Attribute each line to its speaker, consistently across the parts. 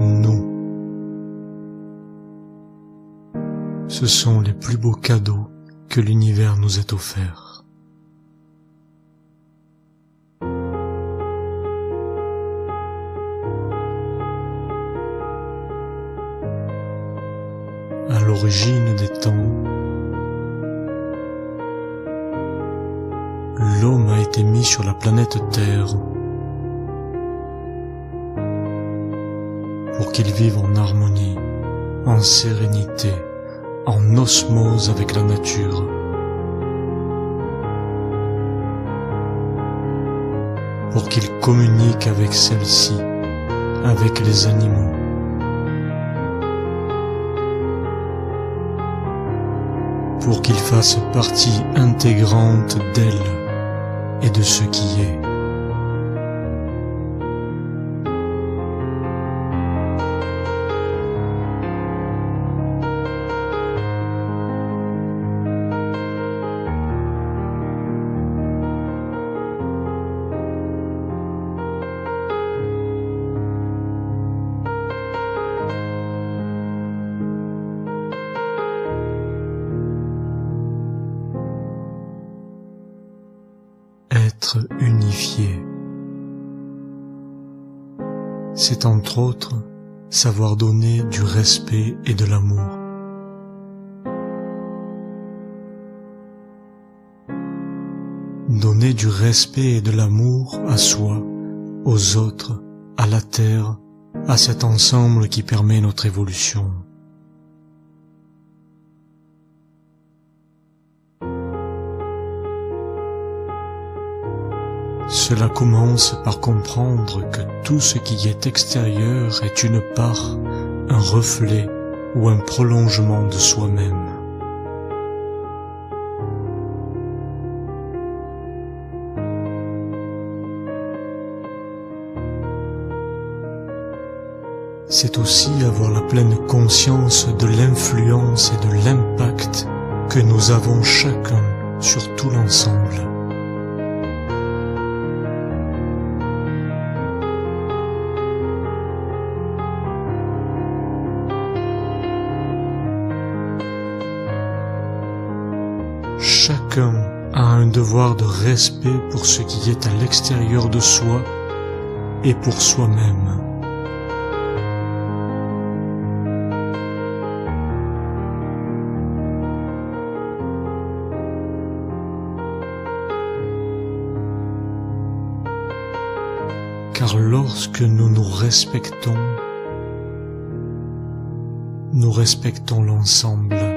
Speaker 1: nous. Ce sont les plus beaux cadeaux que l'univers nous ait offerts. à l'origine des temps, l'homme a été mis sur la planète Terre pour qu'il vive en harmonie, en sérénité, en osmose avec la nature. Pour qu'il communique avec celle-ci, avec les animaux. pour qu'il fasse partie intégrante d'elle et de ce qui est. unifié. C'est entre autres savoir donner du respect et de l'amour. Donner du respect et de l'amour à soi, aux autres, à la terre, à cet ensemble qui permet notre évolution. Cela commence par comprendre que tout ce qui est extérieur est une part, un reflet ou un prolongement de soi-même. C'est aussi avoir la pleine conscience de l'influence et de l'impact que nous avons chacun sur tout l'ensemble. Chacun a un devoir de respect pour ce qui est à l'extérieur de soi et pour soi-même. Car lorsque nous nous respectons, nous respectons l'ensemble.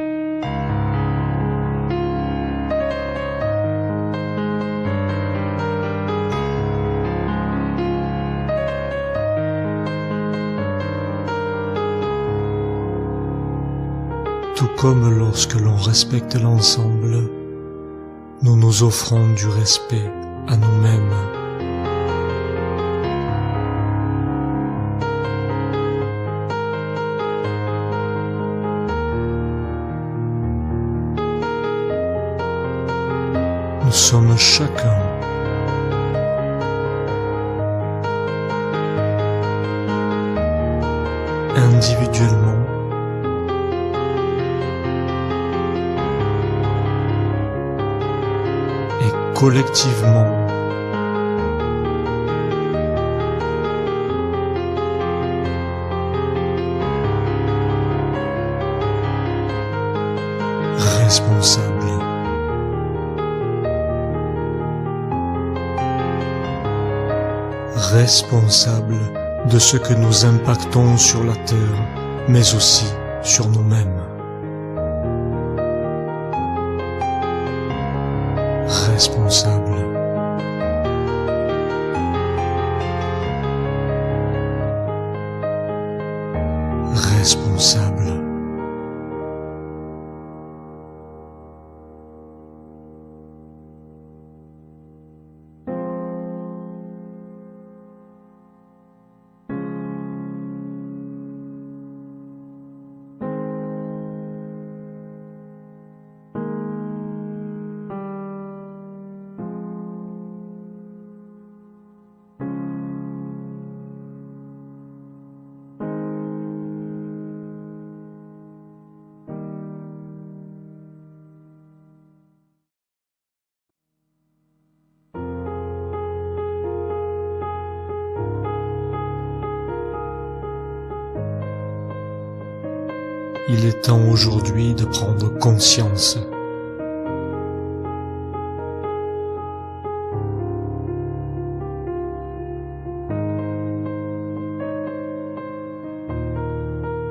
Speaker 1: Comme lorsque l'on respecte l'ensemble, nous nous offrons du respect à nous-mêmes. Nous sommes chacun individuellement collectivement responsable. Responsable de ce que nous impactons sur la Terre, mais aussi sur nous-mêmes. Responsable. Il est temps aujourd'hui de prendre conscience.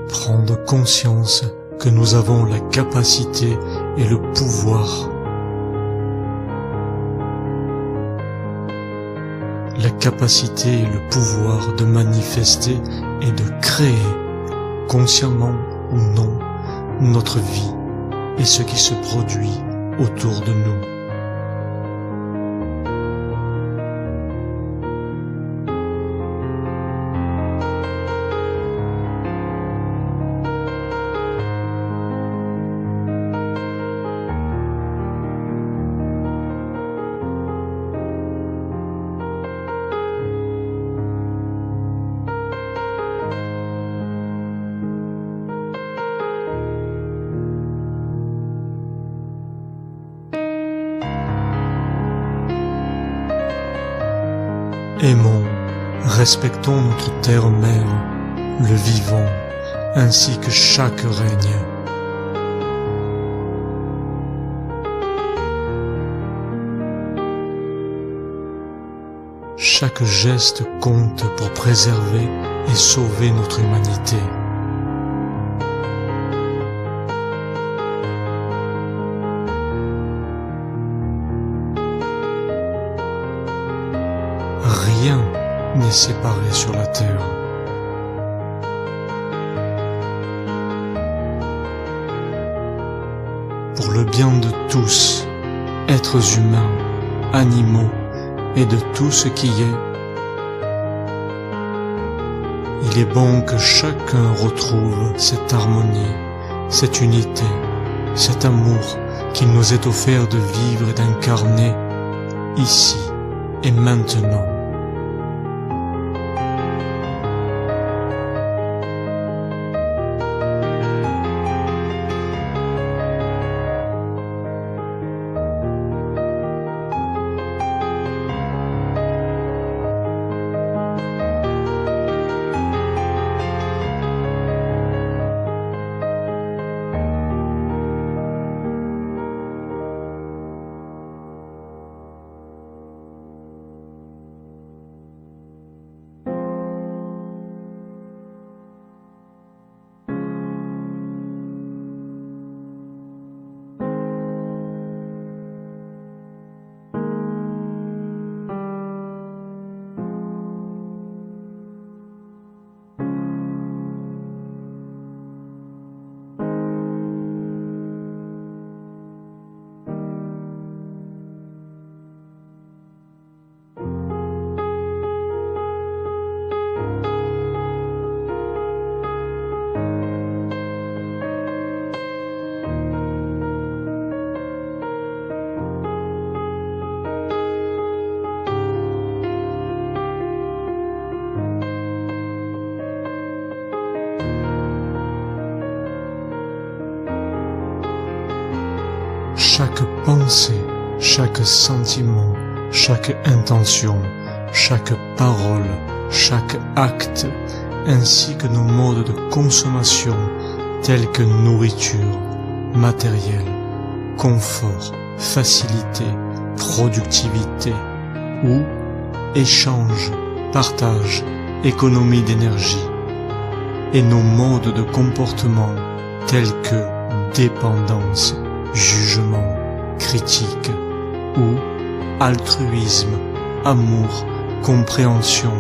Speaker 1: Prendre conscience que nous avons la capacité et le pouvoir la capacité et le pouvoir de manifester et de créer, consciemment non, notre vie et ce qui se produit autour de nous. Aimons, respectons notre terre-mère, le vivant, ainsi que chaque règne. Chaque geste compte pour préserver et sauver notre humanité. N'est séparé sur la terre. Pour le bien de tous, êtres humains, animaux et de tout ce qui est, il est bon que chacun retrouve cette harmonie, cette unité, cet amour qu'il nous est offert de vivre et d'incarner ici et maintenant. Chaque pensée, chaque sentiment, chaque intention, chaque parole, chaque acte, ainsi que nos modes de consommation tels que nourriture, matériel, confort, facilité, productivité ou échange, partage, économie d'énergie, et nos modes de comportement tels que dépendance, jugement, critique ou altruisme, amour, compréhension,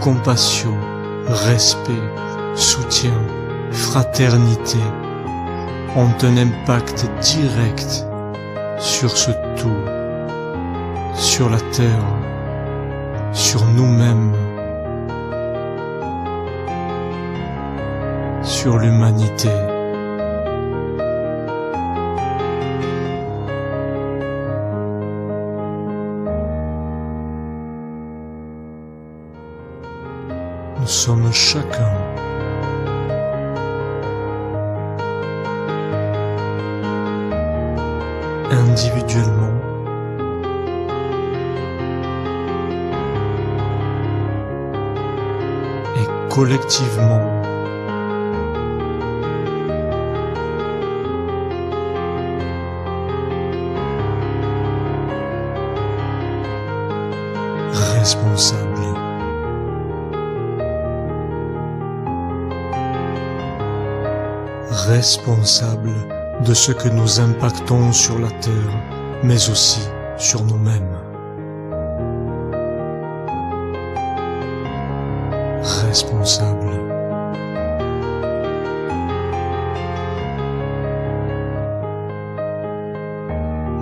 Speaker 1: compassion, respect, soutien, fraternité ont un impact direct sur ce tout, sur la terre, sur nous-mêmes, sur l'humanité. sommes chacun. individuellement et collectivement responsable. De ce que nous impactons sur la Terre, mais aussi sur nous-mêmes. Responsable.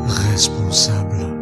Speaker 1: Responsable.